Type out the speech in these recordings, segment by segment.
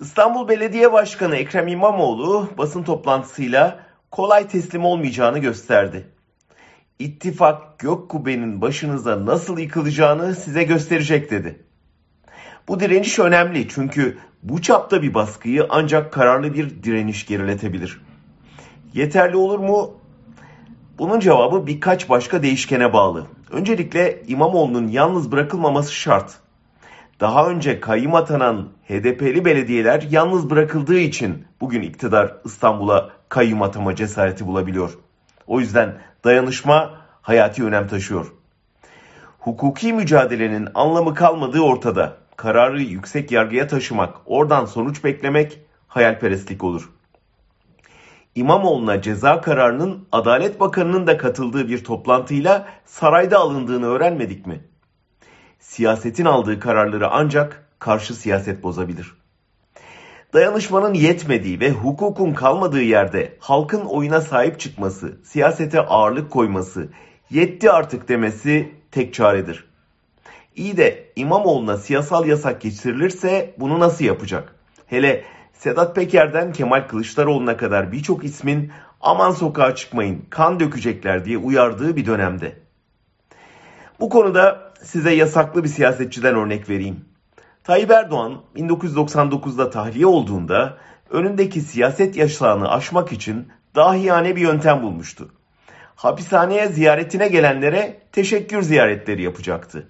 İstanbul Belediye Başkanı Ekrem İmamoğlu basın toplantısıyla kolay teslim olmayacağını gösterdi. İttifak gök kubbenin başınıza nasıl yıkılacağını size gösterecek dedi. Bu direniş önemli çünkü bu çapta bir baskıyı ancak kararlı bir direniş geriletebilir. Yeterli olur mu? Bunun cevabı birkaç başka değişkene bağlı. Öncelikle İmamoğlu'nun yalnız bırakılmaması şart. Daha önce kayyum atanan HDP'li belediyeler yalnız bırakıldığı için bugün iktidar İstanbul'a kayyum atama cesareti bulabiliyor. O yüzden dayanışma hayati önem taşıyor. Hukuki mücadelenin anlamı kalmadığı ortada. Kararı yüksek yargıya taşımak, oradan sonuç beklemek hayalperestlik olur. İmamoğlu'na ceza kararının Adalet Bakanı'nın da katıldığı bir toplantıyla sarayda alındığını öğrenmedik mi? Siyasetin aldığı kararları ancak karşı siyaset bozabilir. Dayanışmanın yetmediği ve hukukun kalmadığı yerde halkın oyuna sahip çıkması, siyasete ağırlık koyması, yetti artık demesi tek çaredir. İyi de İmamoğlu'na siyasal yasak geçirilirse bunu nasıl yapacak? Hele Sedat Peker'den Kemal Kılıçdaroğlu'na kadar birçok ismin aman sokağa çıkmayın kan dökecekler diye uyardığı bir dönemde. Bu konuda size yasaklı bir siyasetçiden örnek vereyim. Tayyip Erdoğan 1999'da tahliye olduğunda önündeki siyaset yaşlarını aşmak için dahiyane bir yöntem bulmuştu. Hapishaneye ziyaretine gelenlere teşekkür ziyaretleri yapacaktı.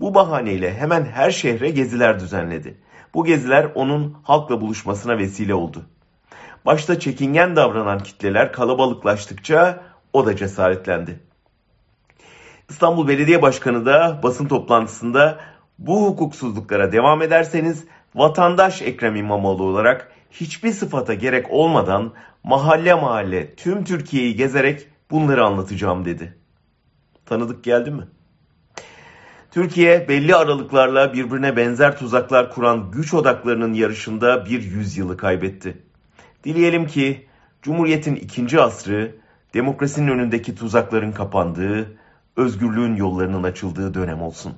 Bu bahaneyle hemen her şehre geziler düzenledi. Bu geziler onun halkla buluşmasına vesile oldu. Başta çekingen davranan kitleler kalabalıklaştıkça o da cesaretlendi. İstanbul Belediye Başkanı da basın toplantısında bu hukuksuzluklara devam ederseniz vatandaş Ekrem İmamoğlu olarak hiçbir sıfata gerek olmadan mahalle mahalle tüm Türkiye'yi gezerek bunları anlatacağım dedi. Tanıdık geldi mi? Türkiye belli aralıklarla birbirine benzer tuzaklar kuran güç odaklarının yarışında bir yüzyılı kaybetti. Dileyelim ki Cumhuriyet'in ikinci asrı demokrasinin önündeki tuzakların kapandığı, özgürlüğün yollarının açıldığı dönem olsun.